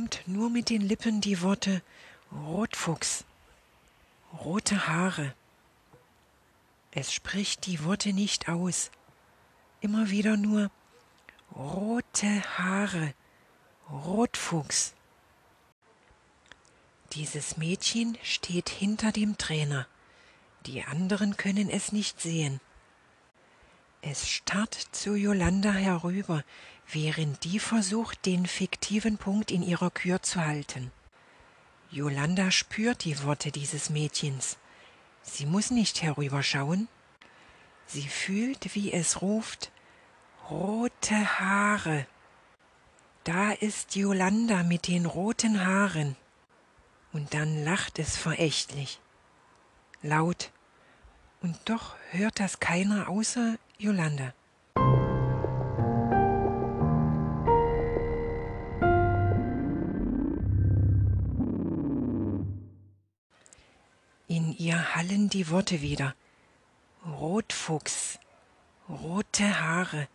verformt nur mit den Lippen die Worte Rotfuchs, rote Haare. Es spricht die Worte nicht aus, immer wieder nur rote Haare, Rotfuchs. Dieses Mädchen steht hinter dem Trainer. Die anderen können es nicht sehen. Es starrt zu Yolanda herüber, während die versucht, den fiktiven Punkt in ihrer Kür zu halten. Yolanda spürt die Worte dieses Mädchens. Sie muss nicht herüberschauen. Sie fühlt, wie es ruft Rote Haare. Da ist Yolanda mit den roten Haaren. Und dann lacht es verächtlich. Laut. Und doch hört das keiner außer Yolanda. Hallen die Worte wieder. Rotfuchs, rote Haare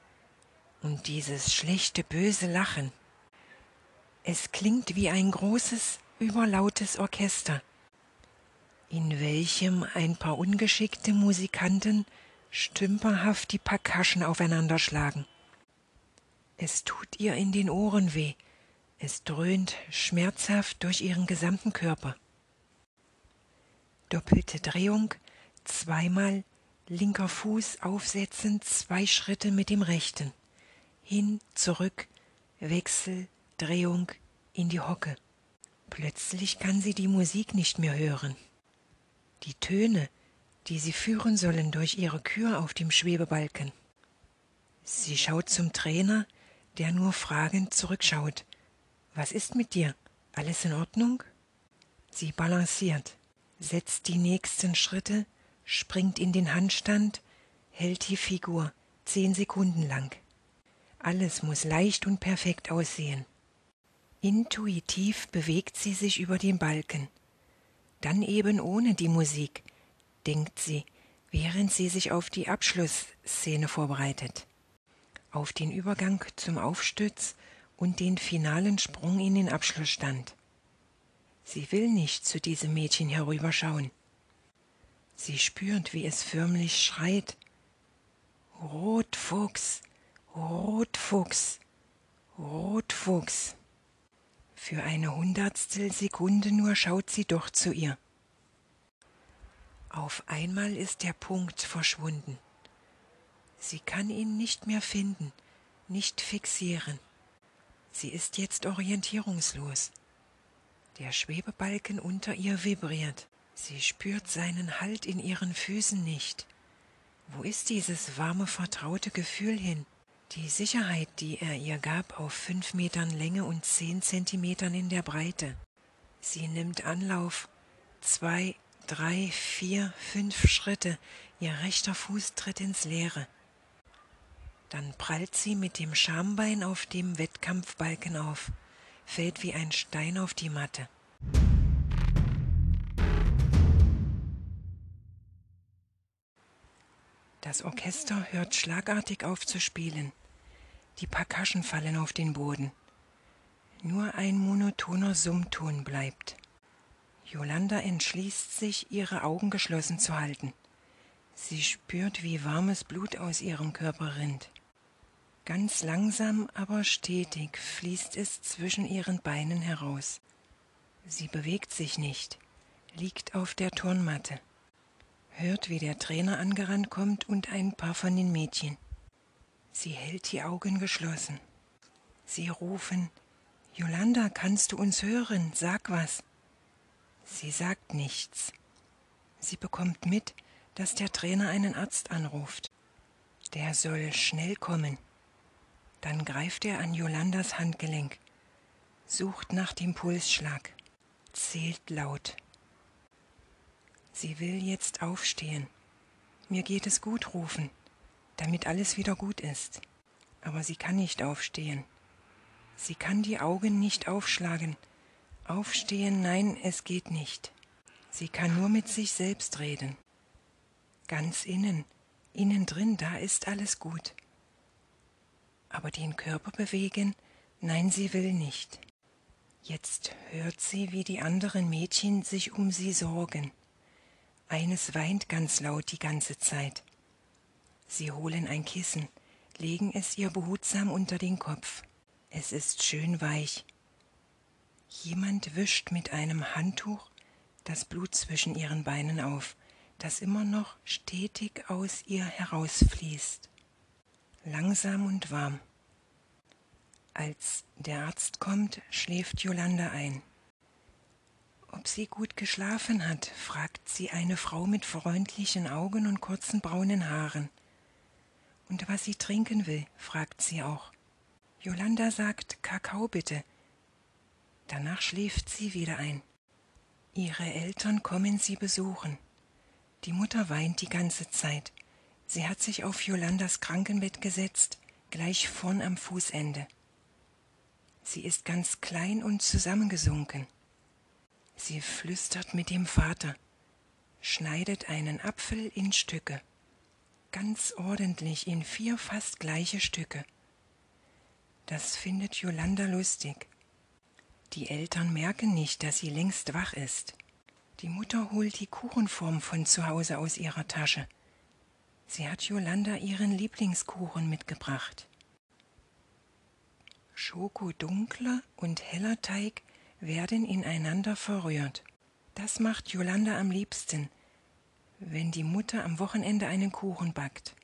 und dieses schlechte böse Lachen. Es klingt wie ein großes, überlautes Orchester, in welchem ein paar ungeschickte Musikanten stümperhaft die Percussion aufeinanderschlagen. Es tut ihr in den Ohren weh, es dröhnt schmerzhaft durch ihren gesamten Körper. Doppelte Drehung, zweimal linker Fuß aufsetzen, zwei Schritte mit dem rechten. Hin, zurück, Wechsel, Drehung in die Hocke. Plötzlich kann sie die Musik nicht mehr hören. Die Töne, die sie führen sollen durch ihre Kür auf dem Schwebebalken. Sie schaut zum Trainer, der nur fragend zurückschaut. Was ist mit dir? Alles in Ordnung? Sie balanciert, setzt die nächsten Schritte, springt in den Handstand, hält die Figur zehn Sekunden lang. Alles muss leicht und perfekt aussehen. Intuitiv bewegt sie sich über den Balken. Dann eben ohne die Musik, denkt sie, während sie sich auf die Abschlussszene vorbereitet, auf den Übergang zum Aufstütz und den finalen Sprung in den Abschlussstand. Sie will nicht zu diesem Mädchen herüberschauen. Sie spürt, wie es förmlich schreit. Rotfuchs, Rotfuchs, Rotfuchs. Für eine Hundertstel Sekunde nur schaut sie doch zu ihr. Auf einmal ist der Punkt verschwunden. Sie kann ihn nicht mehr finden, nicht fixieren. Sie ist jetzt orientierungslos. Der Schwebebalken unter ihr vibriert. Sie spürt seinen Halt in ihren Füßen nicht. Wo ist dieses warme, vertraute Gefühl hin? Die Sicherheit, die er ihr gab, auf fünf Metern Länge und zehn Zentimetern in der Breite. Sie nimmt Anlauf. Zwei, drei, vier, fünf Schritte, ihr rechter Fuß tritt ins Leere. Dann prallt sie mit dem Schambein auf dem Wettkampfbalken auf, fällt wie ein Stein auf die Matte. Das Orchester hört schlagartig auf zu spielen. Die Percussion fallen auf den Boden. Nur ein monotoner Summton bleibt. Yolanda entschließt sich, ihre Augen geschlossen zu halten. Sie spürt, wie warmes Blut aus ihrem Körper rinnt. Ganz langsam, aber stetig fließt es zwischen ihren Beinen heraus. Sie bewegt sich nicht, liegt auf der Turnmatte, hört, wie der Trainer angerannt kommt und ein paar von den Mädchen. Sie hält die Augen geschlossen. Sie rufen Yolanda, kannst du uns hören? Sag was. Sie sagt nichts. Sie bekommt mit, dass der Trainer einen Arzt anruft. Der soll schnell kommen. Dann greift er an Yolandas Handgelenk, sucht nach dem Pulsschlag, zählt laut. Sie will jetzt aufstehen. Mir geht es gut rufen, damit alles wieder gut ist. Aber sie kann nicht aufstehen. Sie kann die Augen nicht aufschlagen, Aufstehen, nein, es geht nicht. Sie kann nur mit sich selbst reden. Ganz innen, innen drin, da ist alles gut. Aber den Körper bewegen, nein, sie will nicht. Jetzt hört sie, wie die anderen Mädchen sich um sie sorgen. Eines weint ganz laut die ganze Zeit. Sie holen ein Kissen, legen es ihr behutsam unter den Kopf. Es ist schön weich. Jemand wischt mit einem Handtuch das Blut zwischen ihren Beinen auf, das immer noch stetig aus ihr herausfließt. Langsam und warm. Als der Arzt kommt, schläft Jolanda ein. Ob sie gut geschlafen hat, fragt sie eine Frau mit freundlichen Augen und kurzen braunen Haaren. Und was sie trinken will, fragt sie auch. Jolanda sagt Kakao bitte. Danach schläft sie wieder ein. Ihre Eltern kommen sie besuchen. Die Mutter weint die ganze Zeit. Sie hat sich auf Jolandas Krankenbett gesetzt, gleich vorn am Fußende. Sie ist ganz klein und zusammengesunken. Sie flüstert mit dem Vater, schneidet einen Apfel in Stücke, ganz ordentlich in vier fast gleiche Stücke. Das findet Jolanda lustig. Die Eltern merken nicht, dass sie längst wach ist. Die Mutter holt die Kuchenform von zu Hause aus ihrer Tasche. Sie hat Jolanda ihren Lieblingskuchen mitgebracht. Schokodunkler und heller Teig werden ineinander verrührt. Das macht Jolanda am liebsten, wenn die Mutter am Wochenende einen Kuchen backt.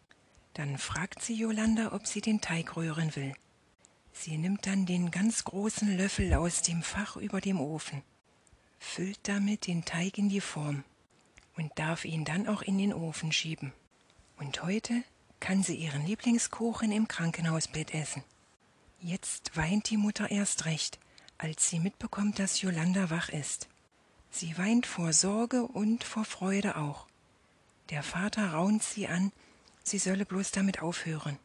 Dann fragt sie Jolanda, ob sie den Teig rühren will. Sie nimmt dann den ganz großen Löffel aus dem Fach über dem Ofen, füllt damit den Teig in die Form und darf ihn dann auch in den Ofen schieben. Und heute kann sie ihren Lieblingskuchen im Krankenhausbett essen. Jetzt weint die Mutter erst recht, als sie mitbekommt, dass Jolanda wach ist. Sie weint vor Sorge und vor Freude auch. Der Vater raunt sie an, sie solle bloß damit aufhören.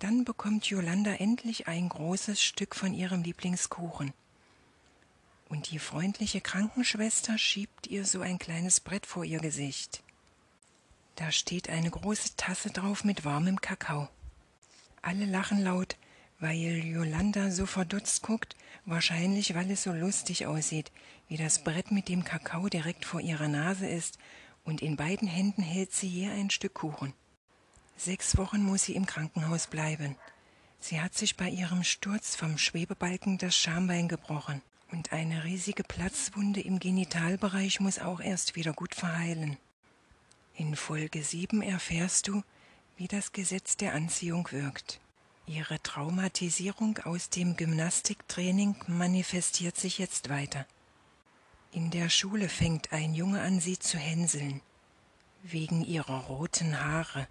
Dann bekommt Jolanda endlich ein großes Stück von ihrem Lieblingskuchen. Und die freundliche Krankenschwester schiebt ihr so ein kleines Brett vor ihr Gesicht. Da steht eine große Tasse drauf mit warmem Kakao. Alle lachen laut, weil Jolanda so verdutzt guckt, wahrscheinlich weil es so lustig aussieht, wie das Brett mit dem Kakao direkt vor ihrer Nase ist, und in beiden Händen hält sie je ein Stück Kuchen. Sechs Wochen muss sie im Krankenhaus bleiben. Sie hat sich bei ihrem Sturz vom Schwebebalken das Schambein gebrochen, und eine riesige Platzwunde im Genitalbereich muss auch erst wieder gut verheilen. In Folge sieben erfährst du, wie das Gesetz der Anziehung wirkt. Ihre Traumatisierung aus dem Gymnastiktraining manifestiert sich jetzt weiter. In der Schule fängt ein Junge an, sie zu hänseln, wegen ihrer roten Haare.